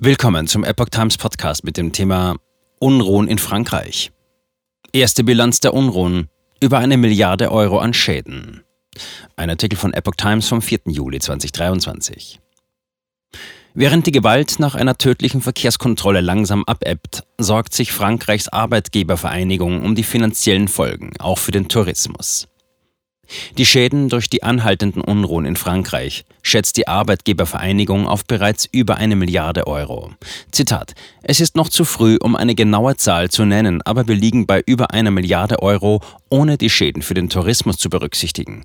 Willkommen zum Epoch Times Podcast mit dem Thema Unruhen in Frankreich. Erste Bilanz der Unruhen. Über eine Milliarde Euro an Schäden. Ein Artikel von Epoch Times vom 4. Juli 2023. Während die Gewalt nach einer tödlichen Verkehrskontrolle langsam abebbt, sorgt sich Frankreichs Arbeitgebervereinigung um die finanziellen Folgen, auch für den Tourismus. Die Schäden durch die anhaltenden Unruhen in Frankreich schätzt die Arbeitgebervereinigung auf bereits über eine Milliarde Euro. Zitat: Es ist noch zu früh, um eine genaue Zahl zu nennen, aber wir liegen bei über einer Milliarde Euro, ohne die Schäden für den Tourismus zu berücksichtigen.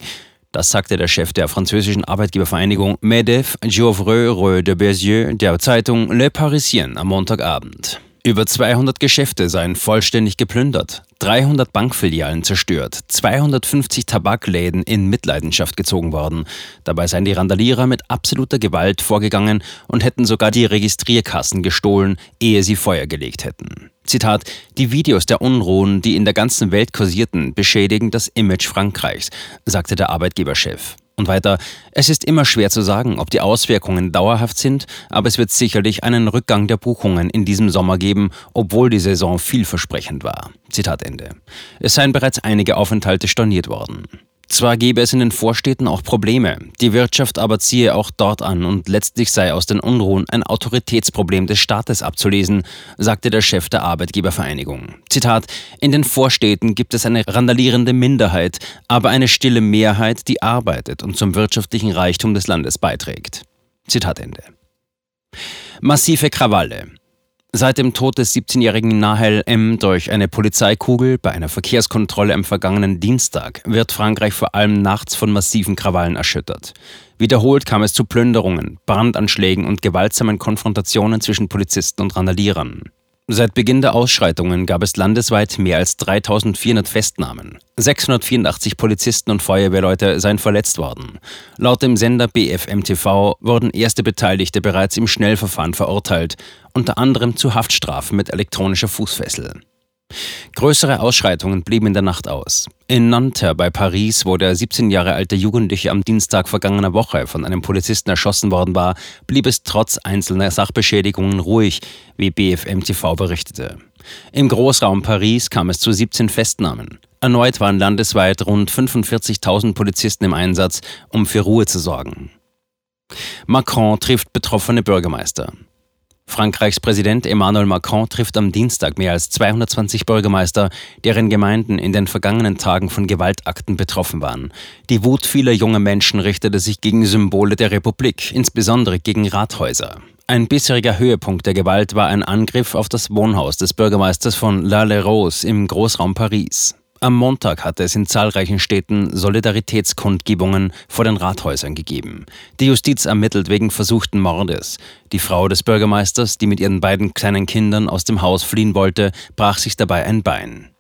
Das sagte der Chef der französischen Arbeitgebervereinigung MEDEF, Geoffrey de Bézieux, der Zeitung Le Parisien am Montagabend. Über 200 Geschäfte seien vollständig geplündert, 300 Bankfilialen zerstört, 250 Tabakläden in Mitleidenschaft gezogen worden. Dabei seien die Randalierer mit absoluter Gewalt vorgegangen und hätten sogar die Registrierkassen gestohlen, ehe sie Feuer gelegt hätten. Zitat, die Videos der Unruhen, die in der ganzen Welt kursierten, beschädigen das Image Frankreichs, sagte der Arbeitgeberchef. Und weiter, es ist immer schwer zu sagen, ob die Auswirkungen dauerhaft sind, aber es wird sicherlich einen Rückgang der Buchungen in diesem Sommer geben, obwohl die Saison vielversprechend war. Zitat Ende. Es seien bereits einige Aufenthalte storniert worden. Zwar gäbe es in den Vorstädten auch Probleme, die Wirtschaft aber ziehe auch dort an und letztlich sei aus den Unruhen ein Autoritätsproblem des Staates abzulesen, sagte der Chef der Arbeitgebervereinigung. Zitat: In den Vorstädten gibt es eine randalierende Minderheit, aber eine stille Mehrheit, die arbeitet und zum wirtschaftlichen Reichtum des Landes beiträgt. Zitat Ende. Massive Krawalle. Seit dem Tod des 17-jährigen Nahel M. durch eine Polizeikugel bei einer Verkehrskontrolle am vergangenen Dienstag wird Frankreich vor allem nachts von massiven Krawallen erschüttert. Wiederholt kam es zu Plünderungen, Brandanschlägen und gewaltsamen Konfrontationen zwischen Polizisten und Randalierern. Seit Beginn der Ausschreitungen gab es landesweit mehr als 3400 Festnahmen. 684 Polizisten und Feuerwehrleute seien verletzt worden. Laut dem Sender BFM TV wurden erste Beteiligte bereits im Schnellverfahren verurteilt, unter anderem zu Haftstrafen mit elektronischer Fußfessel. Größere Ausschreitungen blieben in der Nacht aus. In Nanterre bei Paris, wo der 17 Jahre alte Jugendliche am Dienstag vergangener Woche von einem Polizisten erschossen worden war, blieb es trotz einzelner Sachbeschädigungen ruhig, wie BFM TV berichtete. Im Großraum Paris kam es zu 17 Festnahmen. Erneut waren landesweit rund 45.000 Polizisten im Einsatz, um für Ruhe zu sorgen. Macron trifft betroffene Bürgermeister. Frankreichs Präsident Emmanuel Macron trifft am Dienstag mehr als 220 Bürgermeister, deren Gemeinden in den vergangenen Tagen von Gewaltakten betroffen waren. Die Wut vieler junger Menschen richtete sich gegen Symbole der Republik, insbesondere gegen Rathäuser. Ein bisheriger Höhepunkt der Gewalt war ein Angriff auf das Wohnhaus des Bürgermeisters von La-les-Roses im Großraum Paris. Am Montag hatte es in zahlreichen Städten Solidaritätskundgebungen vor den Rathäusern gegeben. Die Justiz ermittelt wegen versuchten Mordes. Die Frau des Bürgermeisters, die mit ihren beiden kleinen Kindern aus dem Haus fliehen wollte, brach sich dabei ein Bein.